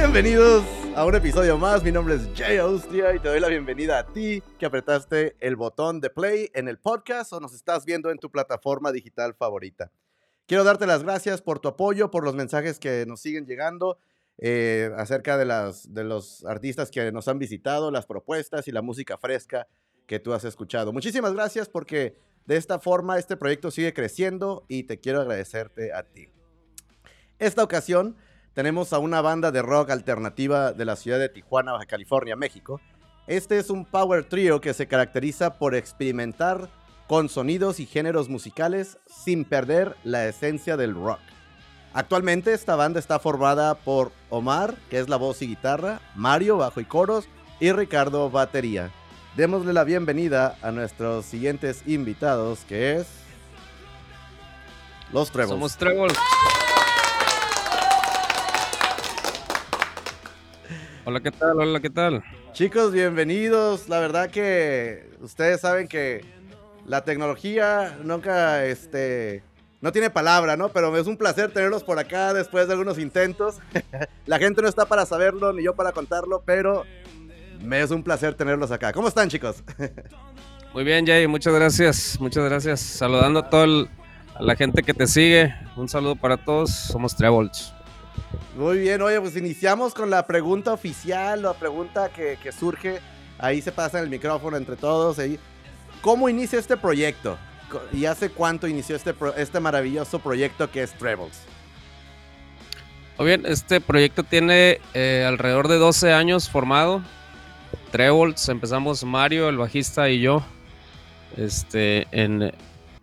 Bienvenidos a un episodio más. Mi nombre es Jay Austria y te doy la bienvenida a ti que apretaste el botón de play en el podcast o nos estás viendo en tu plataforma digital favorita. Quiero darte las gracias por tu apoyo, por los mensajes que nos siguen llegando eh, acerca de, las, de los artistas que nos han visitado, las propuestas y la música fresca que tú has escuchado. Muchísimas gracias porque de esta forma este proyecto sigue creciendo y te quiero agradecerte a ti. Esta ocasión tenemos a una banda de rock alternativa de la ciudad de Tijuana, Baja California, México. Este es un power trio que se caracteriza por experimentar con sonidos y géneros musicales sin perder la esencia del rock. Actualmente esta banda está formada por Omar, que es la voz y guitarra, Mario, bajo y coros, y Ricardo, batería. Démosle la bienvenida a nuestros siguientes invitados, que es... Los Trebles. Somos Trebles. Hola, ¿qué tal? Hola, ¿qué tal? Chicos, bienvenidos. La verdad que ustedes saben que la tecnología nunca, este, no tiene palabra, ¿no? Pero es un placer tenerlos por acá después de algunos intentos. la gente no está para saberlo, ni yo para contarlo, pero me es un placer tenerlos acá. ¿Cómo están, chicos? Muy bien, Jay, muchas gracias, muchas gracias. Saludando a toda la gente que te sigue. Un saludo para todos, somos Trebles. Muy bien, oye, pues iniciamos con la pregunta oficial, la pregunta que, surge. Ahí se pasa el micrófono entre todos. Ahí. ¿Cómo inicia este proyecto? ¿Y hace cuánto inició este, este maravilloso proyecto que es Trebles? Muy bien, este proyecto tiene eh, alrededor de 12 años formado. Trebles, empezamos Mario, el bajista y yo, este, en,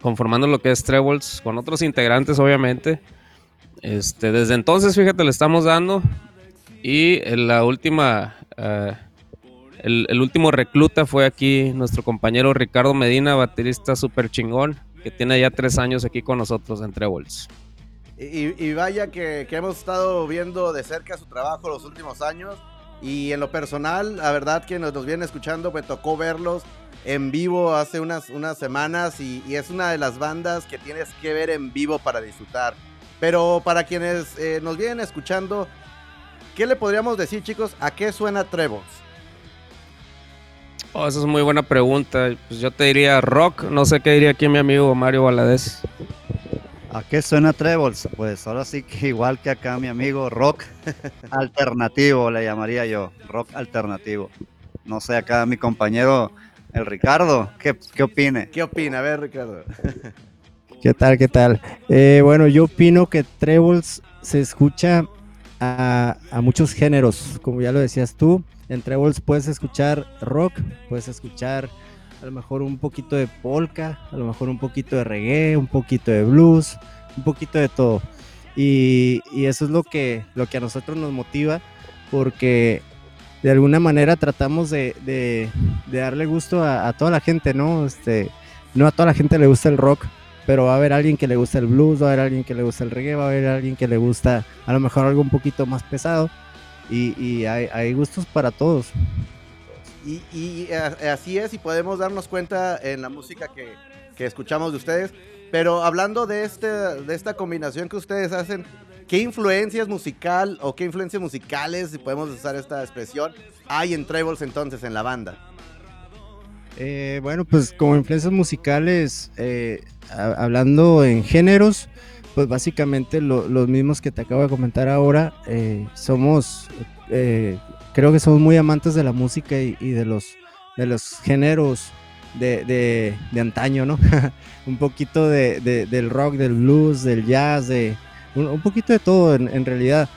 conformando lo que es Trebles, con otros integrantes obviamente. Este, desde entonces, fíjate, le estamos dando. Y en la última uh, el, último recluta fue aquí nuestro compañero Ricardo Medina, baterista súper chingón, que tiene ya tres años aquí con nosotros en Trebles. Y, vaya que, hemos estado viendo de cerca su trabajo los últimos años. Y en lo personal, la verdad que nos, nos viene escuchando, me tocó verlos en vivo hace unas, unas semanas y, es una de las bandas que tienes que ver en vivo para disfrutar. Pero para quienes eh, nos vienen escuchando, ¿qué le podríamos decir chicos? ¿A qué suena Trebles? Oh, esa es muy buena pregunta. Pues yo te diría rock. No sé qué diría aquí mi amigo Mario Valadez. ¿A qué suena Trebles? Pues ahora sí que igual que acá mi amigo, rock alternativo le llamaría yo. Rock alternativo. No sé, acá mi compañero, el Ricardo, ¿qué, qué opine? ¿Qué opina? A ver, Ricardo. ¿Qué tal? ¿Qué tal? Eh, bueno, yo opino que Trebles se escucha a, a muchos géneros, como ya lo decías tú en Trebles puedes escuchar rock, puedes escuchar a lo mejor un poquito de polka, a lo mejor un poquito de reggae, un poquito de blues, un poquito de todo. Y, eso es lo que, lo que a nosotros nos motiva porque de alguna manera tratamos de, darle gusto a, toda la gente, ¿no? Este, no a toda la gente le gusta el rock, pero va a haber alguien que le gusta el blues, va a haber alguien que le gusta el reggae, va a haber alguien que le gusta a lo mejor algo un poquito más pesado y, hay, gustos para todos. Y, así es, y podemos darnos cuenta en la música que, escuchamos de ustedes. Pero hablando de, este, de esta combinación que ustedes hacen, ¿qué influencias musical o qué influencias musicales, si podemos usar esta expresión, hay en Trebles entonces en la banda? Eh, bueno, pues como influencias musicales, eh, hablando en géneros, pues básicamente los mismos que te acabo de comentar ahora, eh, somos, eh, creo que somos muy amantes de la música y, de, los, de los géneros de, antaño, ¿no? un poquito del rock, del blues, del jazz, de un, poquito de todo en, realidad.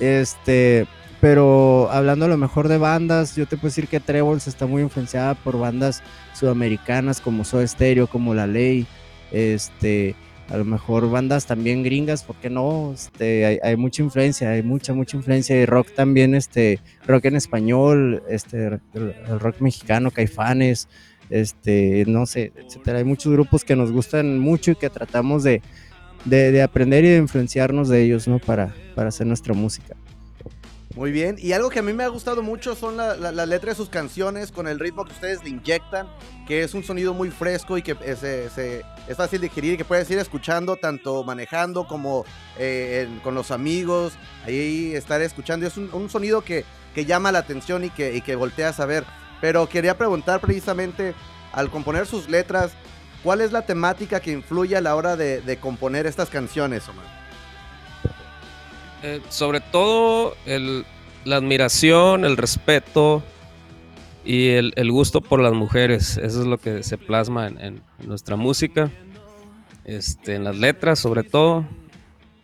Este, pero hablando a lo mejor de bandas, yo te puedo decir que Trebles está muy influenciada por bandas sudamericanas como Soda Stereo, como La Ley, este, a lo mejor bandas también gringas, ¿por qué no? Este, hay, mucha influencia, hay mucha, mucha influencia y rock también, este, rock en español, este, rock mexicano, caifanes, este, no sé, etcétera. Hay muchos grupos que nos gustan mucho y que tratamos de, aprender y de influenciarnos de ellos, ¿no? Para, para hacer nuestra música. Muy bien, y algo que a mí me ha gustado mucho son las la, letras de sus canciones con el ritmo que ustedes le inyectan, que es un sonido muy fresco y que es, es fácil de digerir que puedes ir escuchando tanto manejando como eh, con los amigos, ahí estar escuchando. Es un, sonido que, que, llama la atención y que, y que volteas a ver. Pero quería preguntar precisamente, al componer sus letras, ¿cuál es la temática que influye a la hora de, componer estas canciones, Omar? Eh, sobre todo la admiración, el respeto y el, gusto por las mujeres. Eso es lo que se plasma en, nuestra música, este, en las letras sobre todo.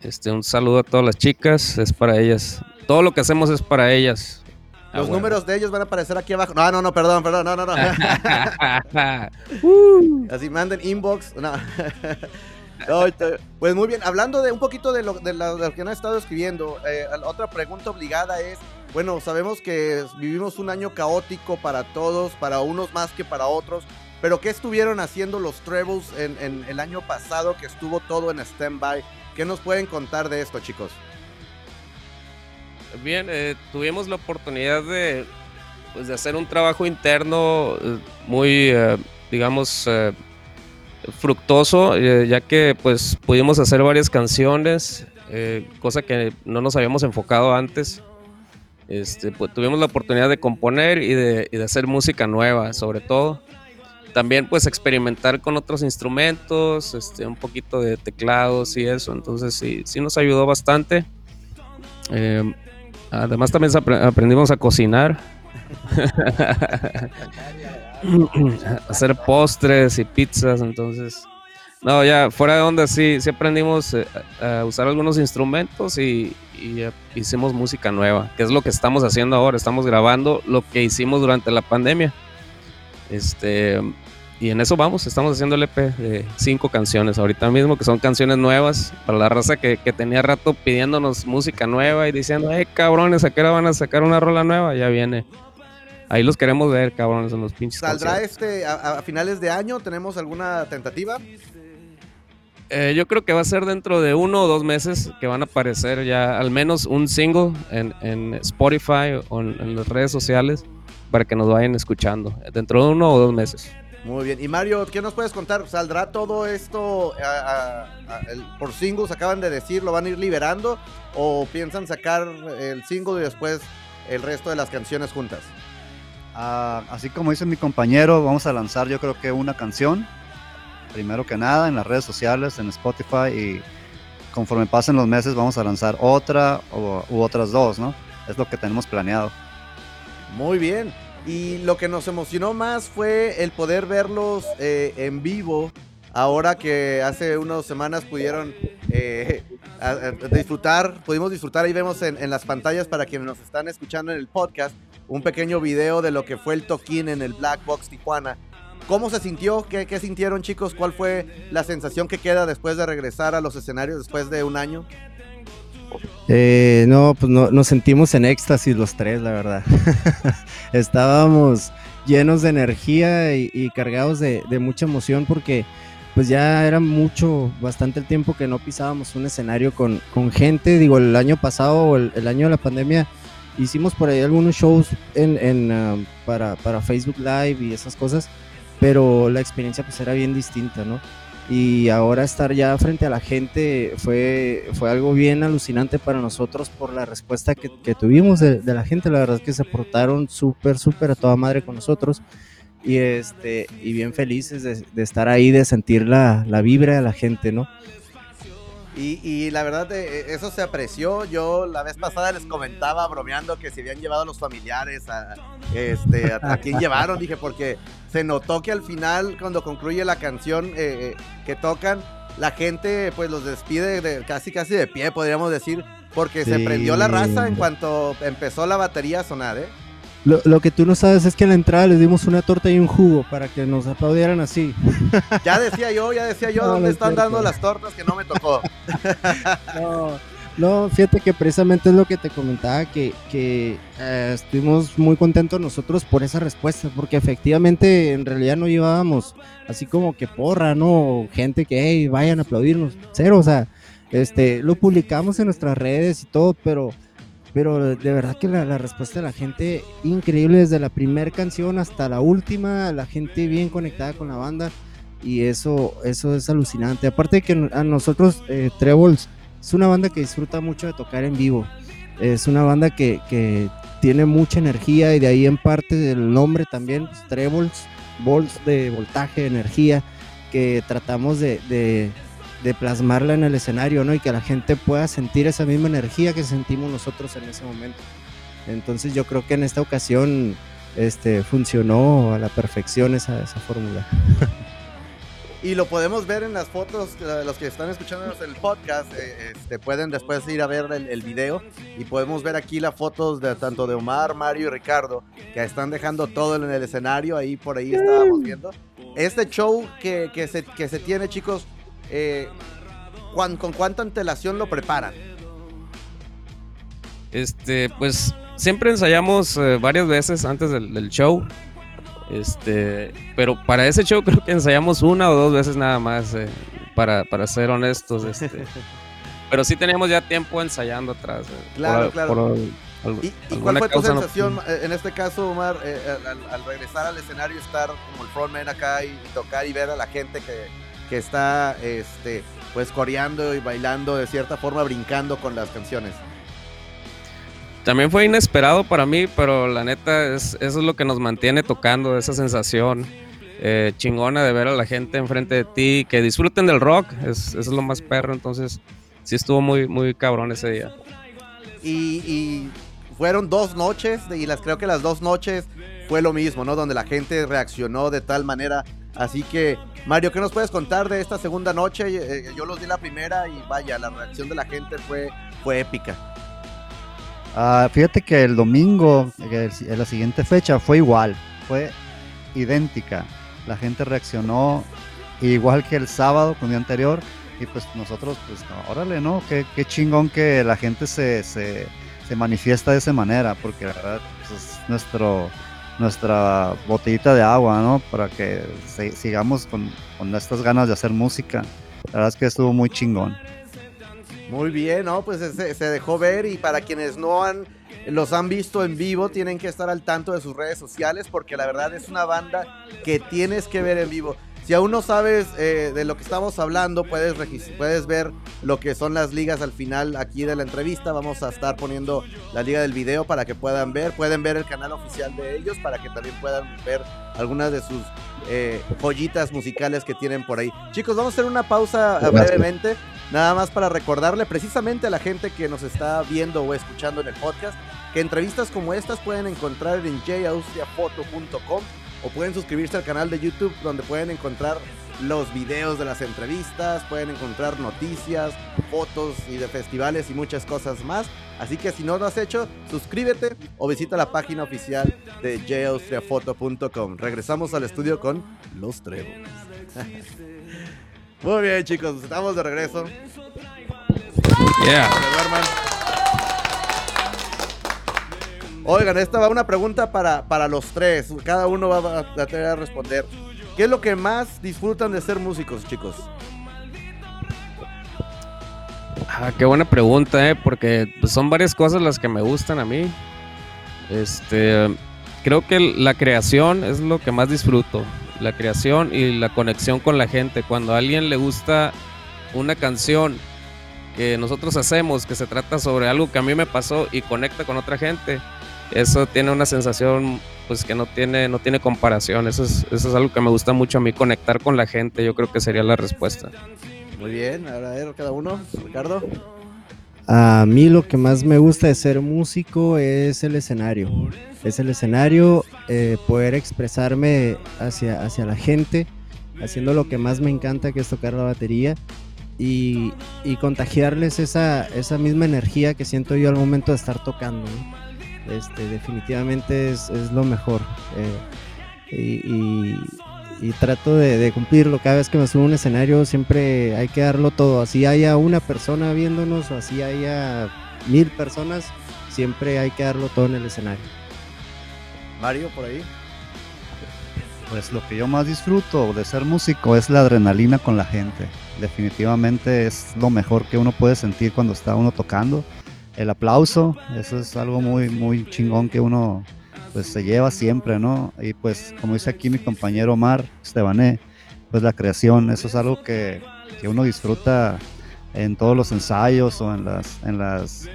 Este, un saludo a todas las chicas, es para ellas. Todo lo que hacemos es para ellas. Ah, Los números de ellos van a aparecer aquí abajo. No, no, no, perdón, perdón, no, no, no. Así manden inbox. No. pues muy bien, hablando de un poquito de lo, de lo, que han estado escribiendo, eh, otra pregunta obligada es, bueno, sabemos que vivimos un año caótico para todos, para unos más que para otros, pero ¿qué estuvieron haciendo los Trebles en, el año pasado que estuvo todo en stand-by? ¿Qué nos pueden contar de esto, chicos? Bien, eh, tuvimos la oportunidad de, pues, de hacer un trabajo interno eh, muy, digamos, fructoso, eh, ya que pues pudimos hacer varias canciones, eh, cosa que no nos habíamos enfocado antes. Este, pues, tuvimos la oportunidad de componer y de, hacer música nueva, sobre todo. También pues experimentar con otros instrumentos, este, un poquito de teclados y eso, entonces sí, sí nos ayudó bastante. Eh, además también aprendimos a cocinar. hacer postres y pizzas, entonces... No, ya fuera de onda sí, sí aprendimos eh, a usar algunos instrumentos y, hicimos música nueva, que es lo que estamos haciendo ahora. Estamos grabando lo que hicimos durante la pandemia. Este, y en eso vamos, estamos haciendo el EP de cinco canciones ahorita mismo, que son canciones nuevas para la raza que, que tenía rato pidiéndonos música nueva y diciendo, eh, cabrones, ¿a qué hora van a sacar una rola nueva? Ya viene. Ahí los queremos ver, cabrones, en los pinches. ¿Saldrá este a, finales de año? ¿Tenemos alguna tentativa? Eh, yo creo que va a ser dentro de uno o dos meses que van a aparecer ya al menos un single en, Spotify o en, las redes sociales para que nos vayan escuchando. Dentro de uno o dos meses. Muy bien. Y Mario, ¿qué nos puedes contar? ¿Saldrá todo esto por singles? Acaban de decir, ¿lo van a ir liberando? ¿O piensan sacar el single y después el resto de las canciones juntas? Ah, así como dice mi compañero, vamos a lanzar yo creo que una canción, primero que nada, en las redes sociales, en Spotify y conforme pasen los meses vamos a lanzar otra u otras dos, ¿no? Es lo que tenemos planeado. Muy bien. Y lo que nos emocionó más fue el poder verlos eh, en vivo. Ahora que hace unas semanas pudieron eh, disfrutar, pudimos disfrutar, ahí vemos en, en las pantallas para quienes nos están escuchando en el podcast, un pequeño video de lo que fue el toquín en el Black Box Tijuana. ¿Cómo se sintió? ¿Qué, ¿Qué, sintieron chicos? ¿Cuál fue la sensación que queda después de regresar a los escenarios después de un año? Eh, no, pues no, nos sentimos en éxtasis los tres, la verdad. Estábamos llenos de energía y, cargados de, mucha emoción porque pues ya era mucho, bastante el tiempo que no pisábamos un escenario con, con gente. Digo, el año pasado, el, el año de la pandemia, hicimos por ahí algunos shows en, um, para, Facebook Live y esas cosas, pero la experiencia pues era bien distinta, ¿no? Y ahora estar ya frente a la gente fue, fue algo bien alucinante para nosotros por la respuesta que, tuvimos de, la gente. La verdad es que se portaron súper, súper a toda madre con nosotros. Y, este, y bien felices de, estar ahí, de sentir la, la vibra de la gente, ¿no? Y, la verdad, eh, eso se apreció. Yo la vez pasada les comentaba, bromeando, que se habían llevado a los familiares, a, este, a, quién llevaron, dije, porque se notó que al final, cuando concluye la canción eh, eh, que tocan, la gente pues los despide de, casi casi de pie, podríamos decir, porque se prendió la raza en cuanto empezó la batería a sonar, ¿eh? Lo, que tú no sabes es que en la entrada les dimos una torta y un jugo para que nos aplaudieran así. Ya decía yo, ya decía yo, ¿dónde están dando las tortas que no me tocó? No, no, fíjate que precisamente es lo que te comentaba, que, que eh, estuvimos muy contentos nosotros por esa respuesta, porque efectivamente en realidad no llevábamos así como que porra, ¿no? Gente que, hey, vayan a aplaudirnos, cero, o sea, este, lo publicamos en nuestras redes y todo, pero pero de verdad que la, respuesta de la gente increíble desde la primera canción hasta la última, la gente bien conectada con la banda y eso, eso es alucinante. Aparte de que a nosotros, eh, Trebles, es una banda que disfruta mucho de tocar en vivo. Es una banda que, que tiene mucha energía y de ahí en parte del nombre también, pues, Trebles, volts de voltaje, energía, que tratamos de, de, de, plasmarla en el escenario, ¿no? Y que la gente pueda sentir esa misma energía que sentimos nosotros en ese momento. Entonces yo creo que en esta ocasión este, funcionó a la perfección esa, esa fórmula. Y lo podemos ver en las fotos, los que están escuchándonos el podcast, eh, este, pueden después ir a ver el, el, video y podemos ver aquí las fotos de tanto de Omar, Mario y Ricardo, que están dejando todo en el escenario, ahí por ahí estábamos viendo. Este show que, que, se, que se tiene, chicos, eh, ¿con, ¿con cuánta antelación lo preparan? Este, pues siempre ensayamos eh, varias veces antes del, del show. Este, pero para ese show creo que ensayamos una o dos veces nada más, eh, para, para, ser honestos. Este. pero sí teníamos ya tiempo ensayando atrás. Eh, claro, por, claro. Por, ¿Y, ¿Y, cuál fue tu sensación no... en este caso, Omar, eh, al, al, regresar al escenario, estar como el frontman acá y, y, tocar y ver a la gente que, que está este, pues coreando y bailando de cierta forma, brincando con las canciones? También fue inesperado para mí, pero la neta, es, eso es lo que nos mantiene tocando, esa sensación eh, chingona de ver a la gente enfrente de ti, que disfruten del rock, es, eso es lo más perro, entonces sí estuvo muy, muy cabrón ese día. Y, y, fueron dos noches, y las creo que las dos noches fue lo mismo, ¿no? Donde la gente reaccionó de tal manera. Así que, Mario, ¿qué nos puedes contar de esta segunda noche? Eh, yo los di la primera y vaya, la reacción de la gente fue, fue épica. Uh, fíjate que el domingo, en la siguiente fecha, fue igual, fue idéntica. La gente reaccionó igual que el sábado, con el día anterior, y pues nosotros, pues, órale, ¿no? Qué, qué, chingón que la gente se, se, se, manifiesta de esa manera, porque la verdad pues, es nuestro, nuestra botellita de agua, ¿no? Para que sigamos con, con estas ganas de hacer música. La verdad es que estuvo muy chingón. Muy bien, ¿no? Pues se, se, dejó ver y para quienes no han los han visto en vivo tienen que estar al tanto de sus redes sociales porque la verdad es una banda que tienes que ver en vivo. Si aún no sabes eh, de lo que estamos hablando, puedes, puedes ver lo que son las ligas al final aquí de la entrevista. Vamos a estar poniendo la liga del video para que puedan ver. Pueden ver el canal oficial de ellos para que también puedan ver algunas de sus eh, joyitas musicales que tienen por ahí. Chicos, vamos a hacer una pausa Gracias. brevemente. Nada más para recordarle precisamente a la gente que nos está viendo o escuchando en el podcast que entrevistas como estas pueden encontrar en jaustriafoto.com o pueden suscribirse al canal de YouTube donde pueden encontrar los videos de las entrevistas, pueden encontrar noticias, fotos y de festivales y muchas cosas más. Así que si no lo has hecho, suscríbete o visita la página oficial de jaustriafoto.com. Regresamos al estudio con Los Trevos. Muy bien, chicos, estamos de regreso. Yeah. Oigan, esta va una pregunta para, para los tres. Cada uno va a, tener a responder. ¿Qué es lo que más disfrutan de ser músicos, chicos? Ah, qué buena pregunta, ¿eh? Porque pues, son varias cosas las que me gustan a mí. Este, creo que la creación es lo que más disfruto. La creación y la conexión con la gente. Cuando a alguien le gusta una canción que nosotros hacemos, que se trata sobre algo que a mí me pasó y conecta con otra gente, eso tiene una sensación pues que no tiene, no tiene comparación. Eso es, eso es algo que me gusta mucho a mí, conectar con la gente, yo creo que sería la respuesta. Muy bien, ahora a ver cada uno, Ricardo. A mí lo que más me gusta de ser músico es el escenario. Es el escenario, eh, poder expresarme hacia, hacia la gente, haciendo lo que más me encanta, que es tocar la batería. Y, y contagiarles esa, esa misma energía que siento yo al momento de estar tocando. ¿no? Este, definitivamente es, lo mejor. Eh, y, trato de, de, cumplirlo. Cada vez que me subo a un escenario siempre hay que darlo todo. Así haya una persona viéndonos o así haya mil personas, siempre hay que darlo todo en el escenario. Mario, por ahí. Pues lo que yo más disfruto de ser músico es la adrenalina con la gente. Definitivamente es lo mejor que uno puede sentir cuando está uno tocando el aplauso, eso es algo muy, muy chingón que uno pues se lleva siempre, ¿no? Y pues como dice aquí mi compañero Omar Estebané, pues la creación, eso es algo que, que uno disfruta en todos los ensayos o en las, en las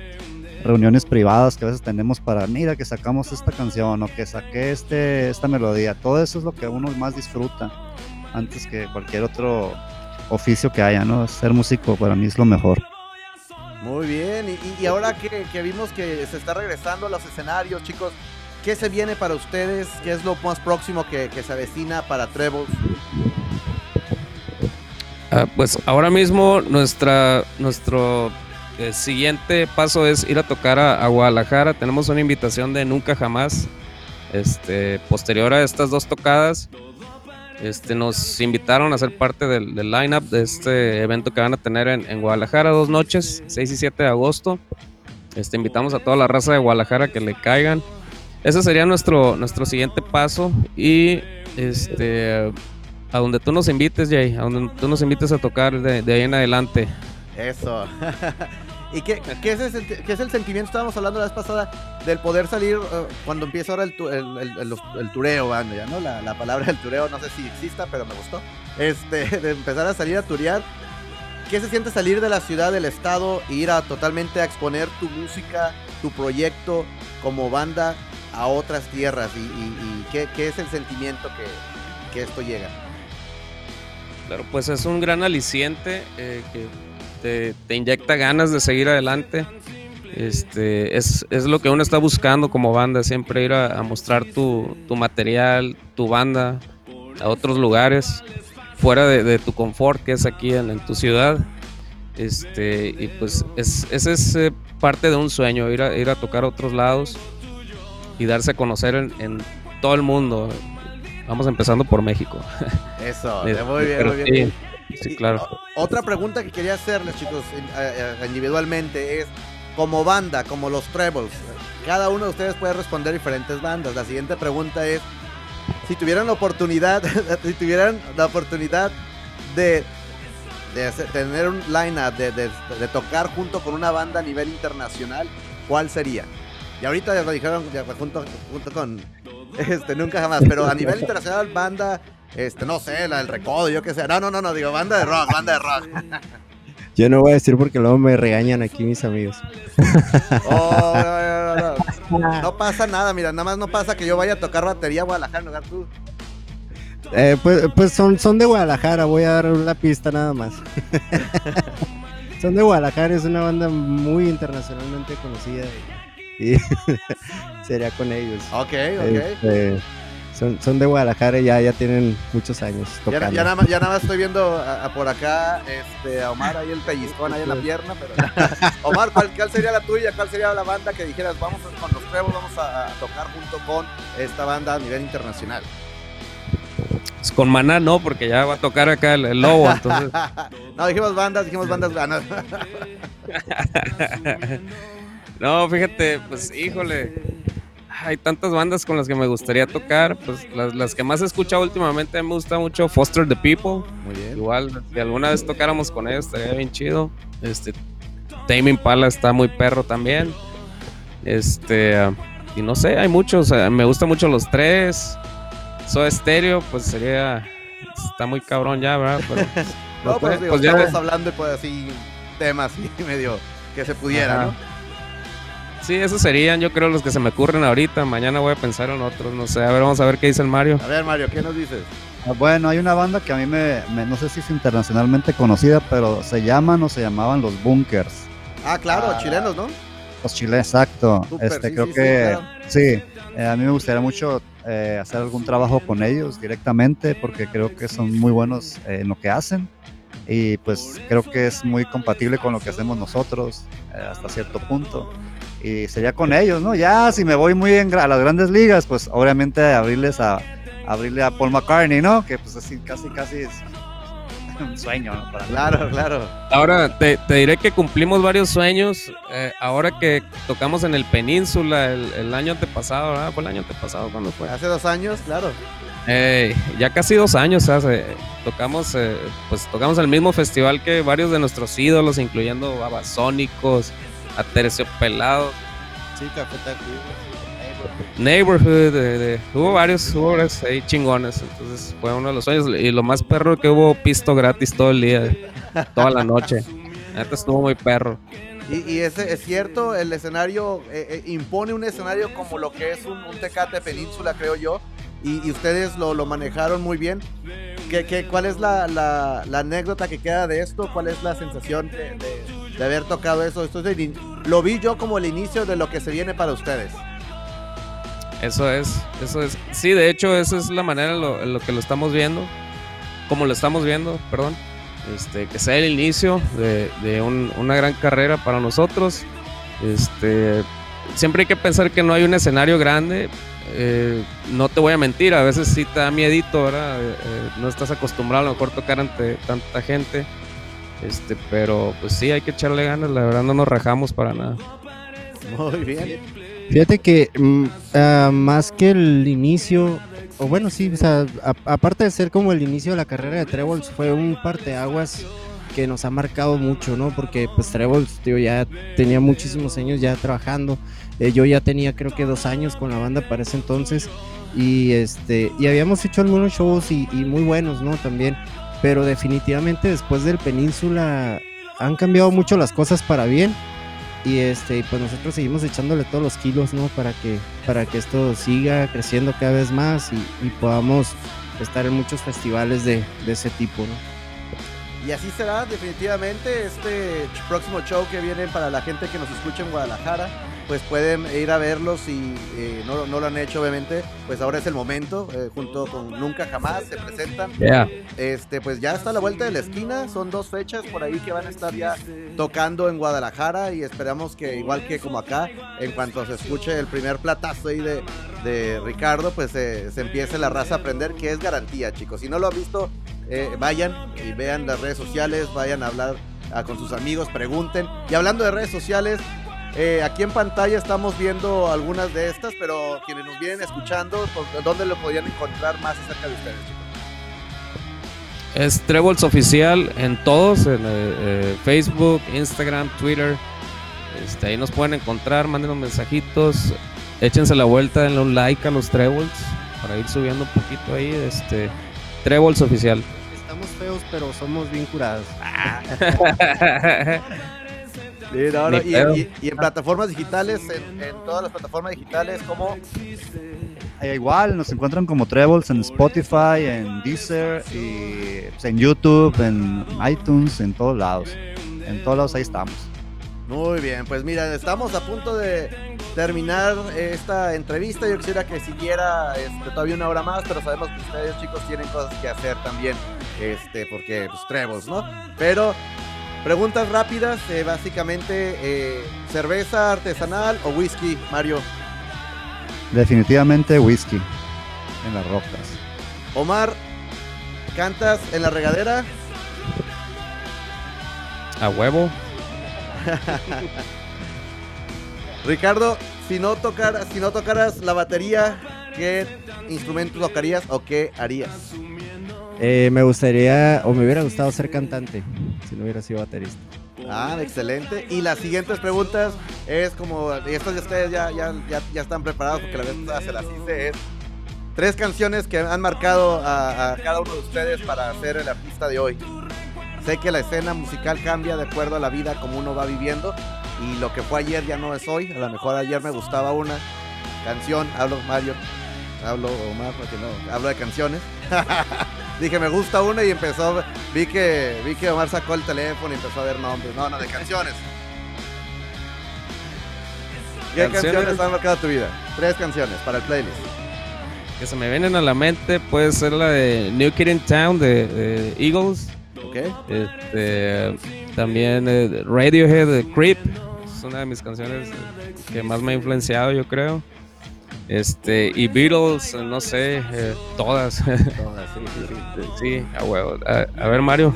reuniones privadas que a veces tenemos para, mira que sacamos esta canción o que saqué este, esta melodía, todo eso es lo que uno más disfruta antes que cualquier otro oficio que haya, ¿no? Ser músico para mí es lo mejor. Muy bien, y, y ahora que, que, vimos que se está regresando a los escenarios, chicos, ¿qué se viene para ustedes? ¿Qué es lo más próximo que, se avecina para Trebles? Uh, pues ahora mismo nuestra, nuestro eh, siguiente paso es ir a tocar a, a, Guadalajara. Tenemos una invitación de Nunca Jamás. Este, posterior a estas dos tocadas, este, nos invitaron a ser parte del, del line-up de este evento que van a tener en, en, Guadalajara dos noches, 6 y 7 de agosto. Este, invitamos a toda la raza de Guadalajara que le caigan. Ese sería nuestro, nuestro siguiente paso. Y este, a donde tú nos invites, Jay, a donde tú nos invites a tocar de, de ahí en adelante. Eso. ¿Y qué, qué, es el, qué, es el, sentimiento? Estábamos hablando la vez pasada del poder salir uh, cuando empieza ahora el, el, el, tureo, bueno, ya, ¿no? La, la, palabra del tureo, no sé si exista, pero me gustó. Este, de empezar a salir a turear. ¿Qué se siente salir de la ciudad, del estado, e ir a totalmente a exponer tu música, tu proyecto como banda a otras tierras? ¿Y, y, y ¿qué, qué, es el sentimiento que, que esto llega? Claro, pues es un gran aliciente eh, que te, te, inyecta ganas de seguir adelante. Este, es, es, lo que uno está buscando como banda, siempre ir a, a mostrar tu, tu, material, tu banda a otros lugares, fuera de, de tu confort, que es aquí en, en, tu ciudad. Este, y pues es, ese es eh, parte de un sueño, ir a, ir a tocar a otros lados y darse a conocer en, en todo el mundo. Vamos empezando por México. Eso, muy bien, muy bien. Sí, sí, claro. Otra pregunta que quería hacerles, chicos, individualmente es, como banda, como los Trebles, cada uno de ustedes puede responder diferentes bandas. La siguiente pregunta es, si tuvieran la oportunidad, si tuvieran la oportunidad de, de hacer, tener un line-up, de, de, de, tocar junto con una banda a nivel internacional, ¿cuál sería? Y ahorita ya lo dijeron ya, junto, junto con este, nunca jamás, pero a nivel internacional, banda, este, no sé, la del recodo, yo qué sé. No, no, no, no, digo, banda de rock, banda de rock. Yo no voy a decir porque luego me regañan aquí mis amigos. Oh, no, no, no, no, pasa nada, mira, nada más no pasa que yo vaya a tocar batería a Guadalajara en lugar tú. Eh, pues, pues son, son de Guadalajara, voy a dar la pista nada más. son de Guadalajara, es una banda muy internacionalmente conocida y, y sería con ellos. Ok, ok. Este, son, son, de Guadalajara y ya, ya tienen muchos años tocando. Ya, ya, nada, más, ya nada más estoy viendo a, a por acá este, a Omar ahí el pellizcón ahí en la pierna. Pero... Omar, ¿cuál, ¿cuál, sería la tuya? ¿Cuál sería la banda que dijeras, vamos con los Trevos, vamos a, a, tocar junto con esta banda a nivel internacional? Pues con Maná no, porque ya va a tocar acá el, el lobo, entonces... no, dijimos bandas, dijimos bandas ganas. no, fíjate, pues híjole, hay tantas bandas con las que me gustaría tocar. Pues las, las, que más he escuchado últimamente me gusta mucho Foster the People. Muy bien. Igual, si alguna vez tocáramos con ellos, estaría bien chido. Este, Tame Impala está muy perro también. Este, y no sé, hay muchos. me gusta mucho los tres. Soy estéreo, pues sería. Está muy cabrón ya, ¿verdad? Pero, no, pues, digo, pues ya estamos hablando de pues, así temas y medio que se pudiera, Ajá. ¿no? Sí, esos serían, yo creo, los que se me ocurren ahorita. Mañana voy a pensar en otros, no sé. A ver, vamos a ver qué dice el Mario. A ver, Mario, ¿qué nos dices? Ah, bueno, hay una banda que a mí me, me, no sé si es internacionalmente conocida, pero se llaman o se llamaban los Bunkers. Ah, claro, ah, chilenos, ¿no? Los chilenos, exacto. Super, este, sí, creo sí, que sí, claro. sí, eh, a mí me gustaría mucho eh, hacer algún trabajo con ellos directamente, porque creo que son muy buenos eh, en lo que hacen y pues creo que es muy compatible con lo que hacemos nosotros eh, hasta cierto punto y sería con ellos, ¿no? Ya si me voy muy en, a las grandes ligas, pues obviamente abrirles a abrirle a Paul McCartney, ¿no? Que pues así casi casi es un sueño, ¿no? Para claro, mí. claro. Ahora te, te, diré que cumplimos varios sueños. Eh, ahora que tocamos en el Península el, el, año antepasado, ¿verdad? ¿Fue el año antepasado? ¿Cuándo fue? Hace dos años, claro. Eh, ya casi dos años hace. Tocamos, eh, pues tocamos el mismo festival que varios de nuestros ídolos, incluyendo Babasónicos, Aterciopelados, Sí, Café Tacuba. Neighborhood, de- de- hubo varios, varios ahí chingones. Entonces fue uno de los sueños. Y lo más perro que hubo pisto gratis todo el día, toda la noche. Neta estuvo muy perro. Y, y ese es cierto, el escenario eh, eh, impone un escenario como lo que es un, un Tecate Península, creo yo. Y, y ustedes lo, lo manejaron muy bien. ¿Qué, qué- cuál es la, la- la anécdota que queda de esto? ¿Cuál es la sensación de, de- de haber tocado eso? Esto es lo vi yo como el inicio de lo que se viene para ustedes. Eso es, eso es. Sí, de hecho, esa es la manera en lo, en lo que lo estamos viendo. Como lo estamos viendo, perdón. Este, que sea el inicio de, de un- una gran carrera para nosotros. Este, siempre hay que pensar que no hay un escenario grande. Eh, no te voy a mentir, a veces sí te da miedito, ¿verdad? Eh, eh, no estás acostumbrado a lo mejor tocar ante tanta gente. Este, pero pues sí, hay que echarle ganas, la verdad no nos rajamos para nada. Muy bien. Fíjate que mm, ah, más que el inicio, o bueno, sí, o sea, a- aparte de ser como el inicio de la carrera de Trebles, fue un parteaguas que nos ha marcado mucho, ¿no? Porque pues Trebles, tío, ya tenía muchísimos años ya trabajando. Eh, yo ya tenía creo que dos años con la banda para ese entonces. Y este, y habíamos hecho algunos shows y, y muy buenos, ¿no? También. Pero definitivamente después del Península han cambiado mucho las cosas para bien. Y este, pues nosotros seguimos echándole todos los kilos, ¿no? Para que, para que esto siga creciendo cada vez más y, podamos estar en muchos festivales de, ese tipo, ¿no? Y así será definitivamente este próximo show que viene para la gente que nos escucha en Guadalajara. Pues pueden ir a verlos si eh, no, no lo han hecho obviamente. Pues ahora es el momento. eh, junto con Nunca Jamás se presentan. Yeah. Este, pues ya está a la vuelta de la esquina. Son dos fechas por ahí que van a estar ya tocando en Guadalajara. Y esperamos que, igual que como acá, en cuanto se escuche el primer platazo ahí de, de Ricardo, pues eh, se empiece la raza a aprender, que es garantía, chicos. Si no lo han visto, eh, vayan y vean las redes sociales, vayan a hablar ah, con sus amigos, pregunten. Y hablando de redes sociales, eh, aquí en pantalla estamos viendo algunas de estas, pero quienes nos vienen escuchando, pues, ¿dónde lo podrían encontrar más acerca de ustedes, chicos? Es Trebles Oficial en todos, en eh, eh, Facebook, Instagram, Twitter. Este, ahí nos pueden encontrar, mándenos mensajitos, échense la vuelta, denle un like a los Trebles para ir subiendo un poquito ahí. Este, Trebles Oficial. Estamos feos, pero somos bien curados. Sí, no, no, Ni y, pedo. y- y en plataformas digitales, en, en todas las plataformas digitales, como Eh, igual nos encuentran como Trebles en Spotify, en Deezer y pues, en YouTube, en iTunes, en todos lados. En todos lados ahí estamos. Muy bien, pues mira, estamos a punto de terminar esta entrevista. Yo quisiera que siguiera este, todavía una hora más, pero sabemos que ustedes, chicos, tienen cosas que hacer también, este, porque pues Trebles, ¿no? Pero preguntas rápidas, eh, básicamente, eh, cerveza artesanal o whisky, Mario. Definitivamente whisky en las rocas. Omar, ¿cantas en la regadera? A huevo. Ricardo, si no tocaras, si no tocaras la batería, ¿qué instrumento tocarías o qué harías? Eh, me gustaría, o me hubiera gustado ser cantante, si no hubiera sido baterista. Ah, excelente. Y las siguientes preguntas es como, y estas ustedes ya, ya, ya, ya están preparados porque la vez se las hice, es tres canciones que han marcado a, a cada uno de ustedes para ser el artista de hoy. Sé que la escena musical cambia de acuerdo a la vida como uno va viviendo y lo que fue ayer ya no es hoy. A lo mejor ayer me gustaba una canción, hablo Mario, hablo Omar, porque no, hablo de canciones. Dije, me gusta una y empezó, vi que, vi que Omar sacó el teléfono y empezó a ver nombres. No, no, de canciones. ¿Qué Canciones. canciones han marcado tu vida? Tres canciones para el playlist. Que se me vienen a la mente puede ser la de New Kid in Town de, de Eagles. ¿Ok? Este, también eh, Radiohead de Creep. Es una de mis canciones que más me ha influenciado, yo creo. Este, y Beatles, no sé, eh, todas. Todas, sí, sí, sí. sí, a huevo. A, a ver, Mario.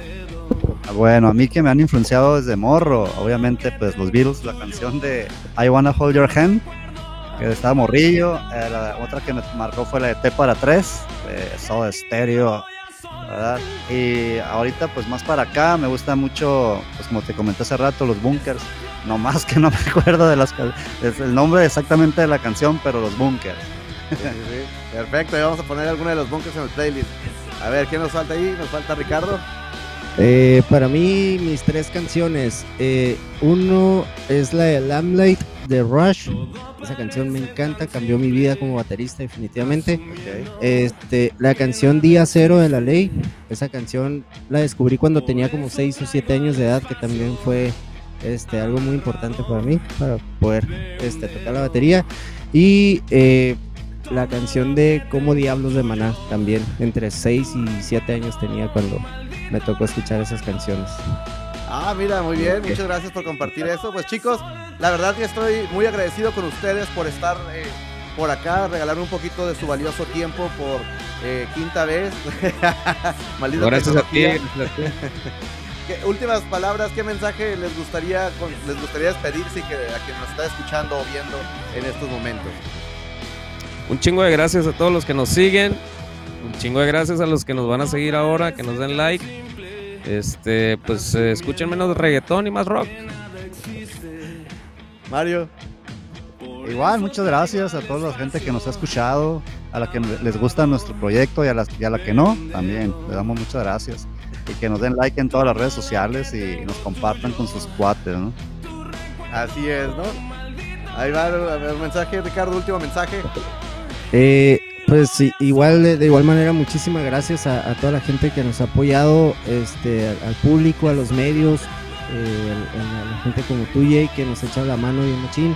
Bueno, a mí que me han influenciado desde morro, obviamente pues los Beatles, la canción de I Wanna Hold Your Hand, que estaba morrillo, eh, la otra que me marcó fue la de T para 3, de Soda Stereo, ¿verdad? Y ahorita, pues más para acá, me gusta mucho, pues como te comenté hace rato, los bunkers. No más que no me acuerdo de las, el nombre exactamente de la canción, pero los bunkers. Sí, sí, Perfecto, y vamos a poner alguno de los bunkers en el playlist. A ver, ¿quién nos falta ahí? Nos falta Ricardo. Eh, para mí, mis tres canciones. Eh, uno es la de Lamplight de Rush. Esa canción me encanta, cambió mi vida como baterista definitivamente. Este, la canción Día Cero de la Ley. Esa canción la descubrí cuando tenía como 6 o 7 años de edad, que también fue este, algo muy importante para mí, para poder este, tocar la batería. Y eh, la canción de Como Diablos de Maná también, entre 6 y 7 años tenía cuando me tocó escuchar esas canciones. Ah, mira, muy bien, muchas gracias por compartir eso. Pues chicos, la verdad que estoy muy agradecido con ustedes por estar eh, por acá, regalarme un poquito de su valioso tiempo por eh, quinta vez. Maldito gracias a ti. ¿Qué, últimas palabras, ¿qué mensaje les gustaría, les gustaría despedirse que, a quien nos está escuchando o viendo en estos momentos? Un chingo de gracias a todos los que nos siguen. Un chingo de gracias a los que nos van a seguir ahora, que nos den like. Este, pues eh, escuchen menos reggaetón y más rock. Mario. Igual, muchas gracias a toda la gente que nos ha escuchado, a la que les gusta nuestro proyecto y a, la, y a la que no, también. Le damos muchas gracias. Y que nos den like en todas las redes sociales y nos compartan con sus cuates, ¿no? Así es, ¿no? Ahí va el mensaje, Ricardo, último mensaje. Eh, pues sí, igual de, igual manera muchísimas gracias a, toda la gente que nos ha apoyado, este, al, público, a los medios, a, la gente como tú Jay que nos echa la mano y un machín.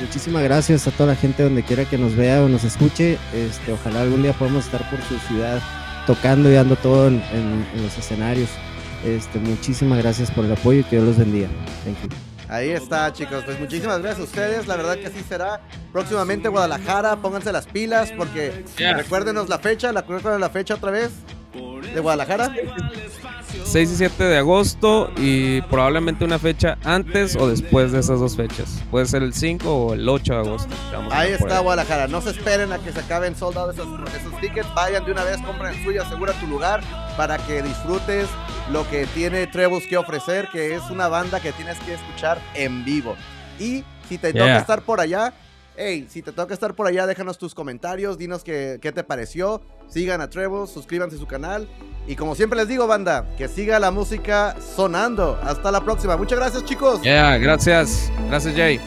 Muchísimas gracias a toda la gente donde quiera que nos vea o nos escuche. Este, ojalá algún día podamos estar por su ciudad tocando y dando todo en, los escenarios. Este, muchísimas gracias por el apoyo y que Dios los bendiga. Thank you. Ahí está, chicos. Pues muchísimas gracias a ustedes. La verdad que así será. Próximamente Guadalajara, pónganse las pilas porque recuérdenos la fecha. ¿La recuerdan la fecha otra vez? ¿De Guadalajara? 6 y 7 de agosto y probablemente una fecha antes o después de esas dos fechas. Puede ser el 5 o el 8 de agosto. ahí está Guadalajara. No se esperen a que se acaben soldados esos, esos tickets. Vayan de una vez, compren el suyo, asegura tu lugar para que disfrutes lo que tiene Trebus que ofrecer, que es una banda que tienes que escuchar en vivo. Y si te toca estar por allá, hey, si te toca estar por allá, déjanos tus comentarios, dinos qué, qué te pareció. Sigan a Trebus, suscríbanse a su canal. Y como siempre les digo, banda, que siga la música sonando. Hasta la próxima. Muchas gracias, chicos. Ya, gracias. Gracias, Jay.